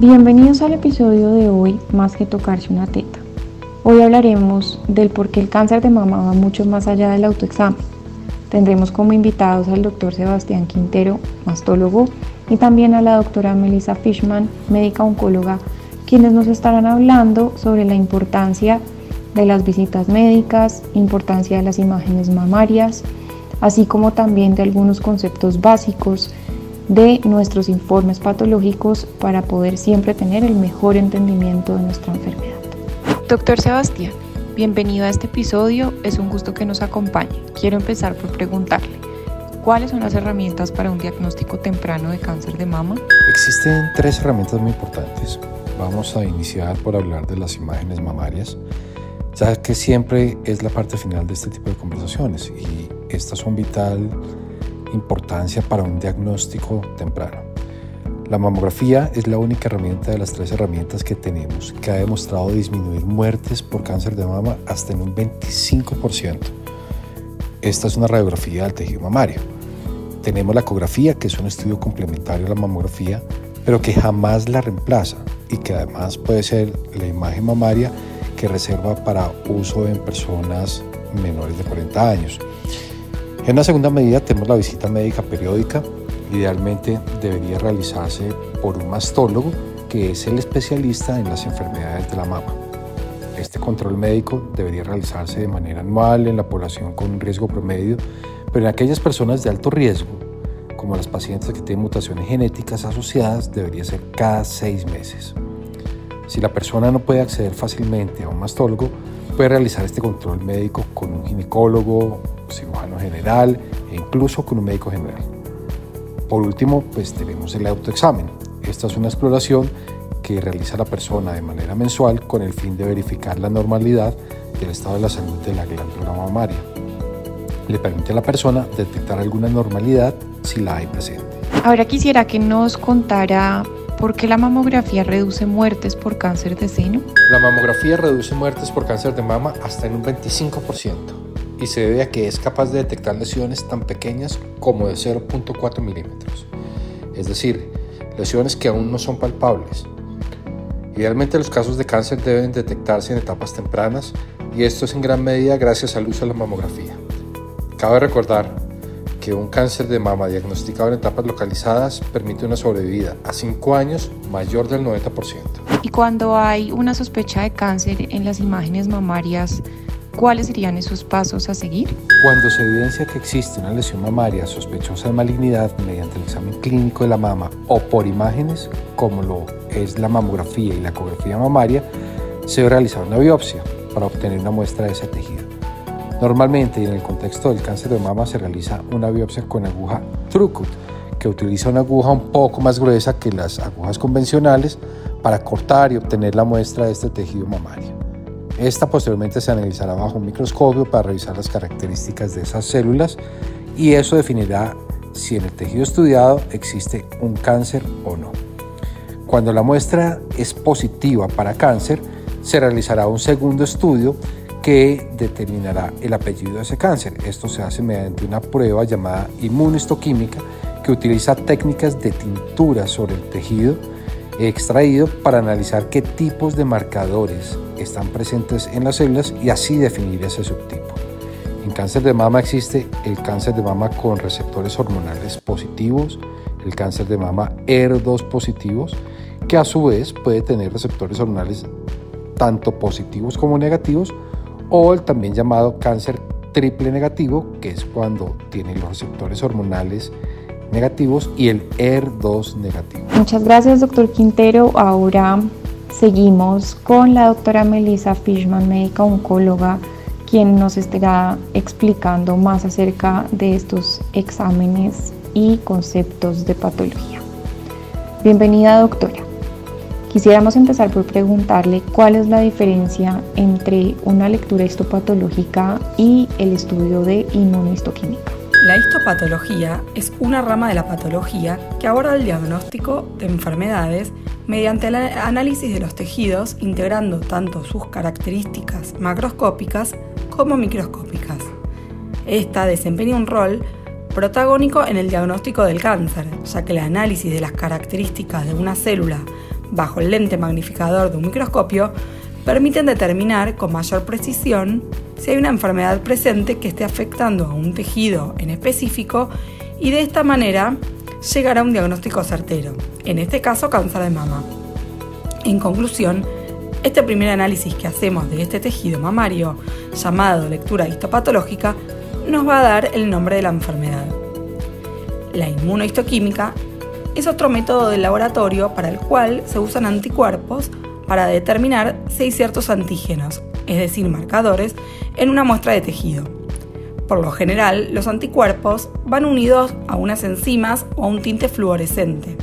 Bienvenidos al episodio de hoy, Más que tocarse una teta. Hoy hablaremos del por qué el cáncer de mama va mucho más allá del autoexamen. Tendremos como invitados al doctor Sebastián Quintero, mastólogo, y también a la doctora Melissa Fishman, médica oncóloga, quienes nos estarán hablando sobre la importancia de las visitas médicas, importancia de las imágenes mamarias, así como también de algunos conceptos básicos de nuestros informes patológicos para poder siempre tener el mejor entendimiento de nuestra enfermedad. Doctor Sebastián, bienvenido a este episodio, es un gusto que nos acompañe. Quiero empezar por preguntarle, ¿cuáles son las herramientas para un diagnóstico temprano de cáncer de mama? Existen tres herramientas muy importantes. Vamos a iniciar por hablar de las imágenes mamarias, ya que siempre es la parte final de este tipo de conversaciones y estas son vital importancia para un diagnóstico temprano. La mamografía es la única herramienta de las tres herramientas que tenemos que ha demostrado disminuir muertes por cáncer de mama hasta en un 25%. Esta es una radiografía del tejido mamario. Tenemos la ecografía, que es un estudio complementario a la mamografía, pero que jamás la reemplaza y que además puede ser la imagen mamaria que reserva para uso en personas menores de 40 años. En una segunda medida tenemos la visita médica periódica. Idealmente debería realizarse por un mastólogo que es el especialista en las enfermedades de la mama. Este control médico debería realizarse de manera anual en la población con un riesgo promedio, pero en aquellas personas de alto riesgo, como las pacientes que tienen mutaciones genéticas asociadas, debería ser cada seis meses. Si la persona no puede acceder fácilmente a un mastólogo, puede realizar este control médico con un ginecólogo, cirujano general e incluso con un médico general. Por último, pues tenemos el autoexamen. Esta es una exploración que realiza la persona de manera mensual con el fin de verificar la normalidad del estado de la salud de la glándula mamaria. Le permite a la persona detectar alguna normalidad si la hay presente. Ahora quisiera que nos contara por qué la mamografía reduce muertes por cáncer de seno. La mamografía reduce muertes por cáncer de mama hasta en un 25% y se debe a que es capaz de detectar lesiones tan pequeñas como de 0.4 milímetros, es decir, lesiones que aún no son palpables. Idealmente los casos de cáncer deben detectarse en etapas tempranas y esto es en gran medida gracias al uso de la mamografía. Cabe recordar que un cáncer de mama diagnosticado en etapas localizadas permite una sobrevida a 5 años mayor del 90%. Y cuando hay una sospecha de cáncer en las imágenes mamarias, ¿Cuáles serían esos pasos a seguir? Cuando se evidencia que existe una lesión mamaria sospechosa de malignidad mediante el examen clínico de la mama o por imágenes, como lo es la mamografía y la ecografía mamaria, se debe realizar una biopsia para obtener una muestra de ese tejido. Normalmente y en el contexto del cáncer de mama se realiza una biopsia con aguja Trucut, que utiliza una aguja un poco más gruesa que las agujas convencionales para cortar y obtener la muestra de este tejido mamario. Esta posteriormente se analizará bajo un microscopio para revisar las características de esas células y eso definirá si en el tejido estudiado existe un cáncer o no. Cuando la muestra es positiva para cáncer, se realizará un segundo estudio que determinará el apellido de ese cáncer. Esto se hace mediante una prueba llamada inmunohistoquímica que utiliza técnicas de tintura sobre el tejido extraído para analizar qué tipos de marcadores están presentes en las células y así definir ese subtipo. En cáncer de mama existe el cáncer de mama con receptores hormonales positivos, el cáncer de mama ER2 positivos, que a su vez puede tener receptores hormonales tanto positivos como negativos, o el también llamado cáncer triple negativo, que es cuando tiene los receptores hormonales negativos y el ER2 negativo. Muchas gracias, doctor Quintero. Ahora seguimos con la doctora Melissa Fishman, médica oncóloga, quien nos estará explicando más acerca de estos exámenes y conceptos de patología. Bienvenida, doctora. Quisiéramos empezar por preguntarle cuál es la diferencia entre una lectura histopatológica y el estudio de inmunohistoquímica. La histopatología es una rama de la patología que aborda el diagnóstico de enfermedades mediante el análisis de los tejidos integrando tanto sus características macroscópicas como microscópicas. Esta desempeña un rol protagónico en el diagnóstico del cáncer, ya que el análisis de las características de una célula bajo el lente magnificador de un microscopio permiten determinar con mayor precisión si hay una enfermedad presente que esté afectando a un tejido en específico y de esta manera llegar a un diagnóstico certero, en este caso cáncer de mama. En conclusión, este primer análisis que hacemos de este tejido mamario, llamado lectura histopatológica, nos va a dar el nombre de la enfermedad. La inmunohistoquímica es otro método de laboratorio para el cual se usan anticuerpos para determinar si hay ciertos antígenos, es decir, marcadores, en una muestra de tejido. Por lo general, los anticuerpos van unidos a unas enzimas o a un tinte fluorescente.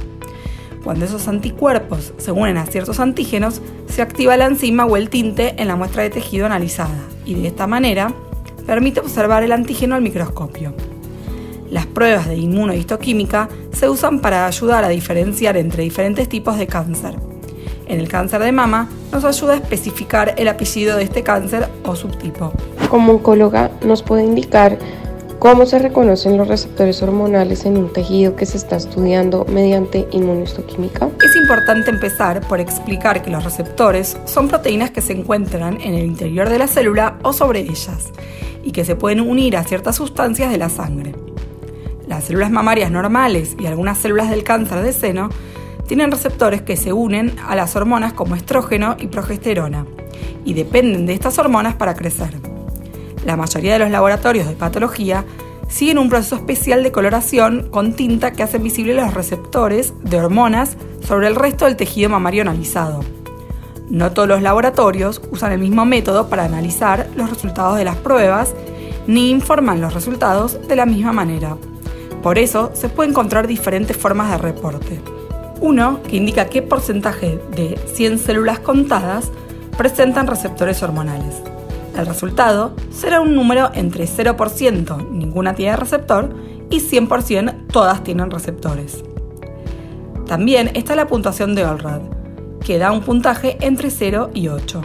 Cuando esos anticuerpos se unen a ciertos antígenos, se activa la enzima o el tinte en la muestra de tejido analizada y de esta manera permite observar el antígeno al microscopio. Las pruebas de inmunohistoquímica se usan para ayudar a diferenciar entre diferentes tipos de cáncer en el cáncer de mama nos ayuda a especificar el apellido de este cáncer o subtipo. Como oncóloga, ¿nos puede indicar cómo se reconocen los receptores hormonales en un tejido que se está estudiando mediante inmunohistoquímica? Es importante empezar por explicar que los receptores son proteínas que se encuentran en el interior de la célula o sobre ellas y que se pueden unir a ciertas sustancias de la sangre. Las células mamarias normales y algunas células del cáncer de seno tienen receptores que se unen a las hormonas como estrógeno y progesterona y dependen de estas hormonas para crecer. La mayoría de los laboratorios de patología siguen un proceso especial de coloración con tinta que hace visibles los receptores de hormonas sobre el resto del tejido mamario analizado. No todos los laboratorios usan el mismo método para analizar los resultados de las pruebas ni informan los resultados de la misma manera. Por eso se pueden encontrar diferentes formas de reporte. Uno que indica qué porcentaje de 100 células contadas presentan receptores hormonales. El resultado será un número entre 0% ninguna tiene receptor y 100% todas tienen receptores. También está la puntuación de Olrad, que da un puntaje entre 0 y 8.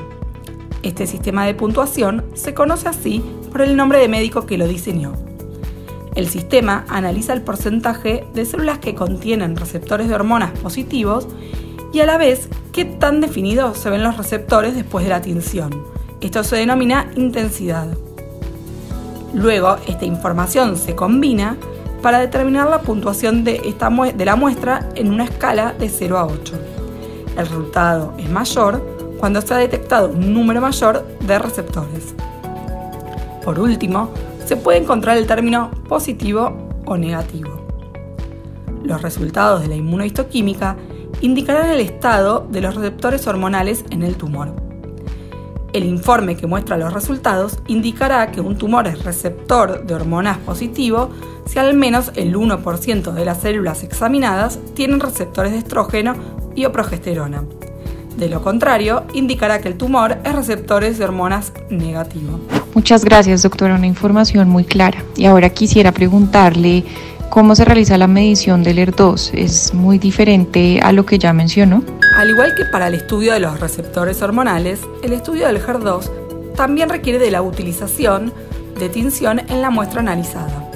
Este sistema de puntuación se conoce así por el nombre de médico que lo diseñó, el sistema analiza el porcentaje de células que contienen receptores de hormonas positivos y a la vez qué tan definidos se ven los receptores después de la tinción. Esto se denomina intensidad. Luego, esta información se combina para determinar la puntuación de, esta de la muestra en una escala de 0 a 8. El resultado es mayor cuando se ha detectado un número mayor de receptores. Por último, se puede encontrar el término positivo o negativo. Los resultados de la inmunohistoquímica indicarán el estado de los receptores hormonales en el tumor. El informe que muestra los resultados indicará que un tumor es receptor de hormonas positivo si al menos el 1% de las células examinadas tienen receptores de estrógeno y o progesterona. De lo contrario, indicará que el tumor es receptores de hormonas negativo. Muchas gracias, doctora. Una información muy clara. Y ahora quisiera preguntarle cómo se realiza la medición del ER2. ¿Es muy diferente a lo que ya mencionó? Al igual que para el estudio de los receptores hormonales, el estudio del HER2 también requiere de la utilización de tinción en la muestra analizada.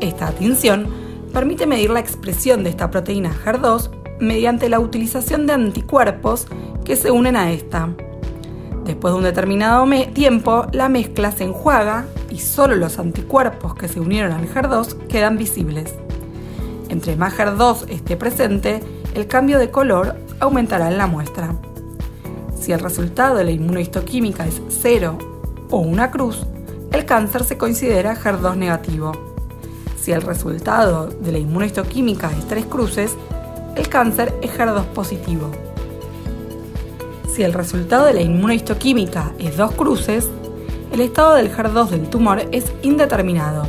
Esta tinción permite medir la expresión de esta proteína HER2 mediante la utilización de anticuerpos que se unen a esta. Después de un determinado tiempo, la mezcla se enjuaga y solo los anticuerpos que se unieron al HER2 quedan visibles. Entre más HER2 esté presente, el cambio de color aumentará en la muestra. Si el resultado de la inmunohistoquímica es cero o una cruz, el cáncer se considera HER2 negativo. Si el resultado de la inmunohistoquímica es tres cruces, el cáncer es HER2 positivo. Si el resultado de la inmunohistoquímica es dos cruces, el estado del HER2 del tumor es indeterminado.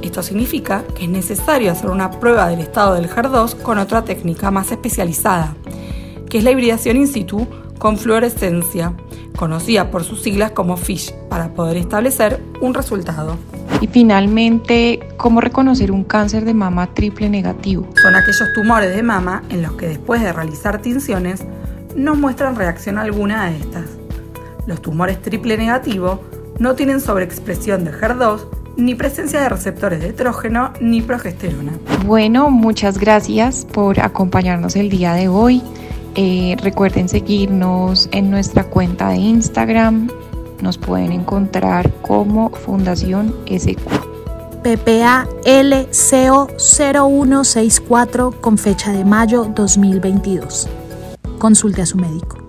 Esto significa que es necesario hacer una prueba del estado del HER2 con otra técnica más especializada, que es la hibridación in situ con fluorescencia, conocida por sus siglas como FISH, para poder establecer un resultado. Y finalmente, ¿cómo reconocer un cáncer de mama triple negativo? Son aquellos tumores de mama en los que después de realizar tinciones no muestran reacción alguna a estas. Los tumores triple negativo no tienen sobreexpresión de HER2 ni presencia de receptores de estrógeno ni progesterona. Bueno, muchas gracias por acompañarnos el día de hoy. Eh, recuerden seguirnos en nuestra cuenta de Instagram. Nos pueden encontrar como Fundación SQ. PPA LCO 0164 con fecha de mayo 2022. Consulte a su médico.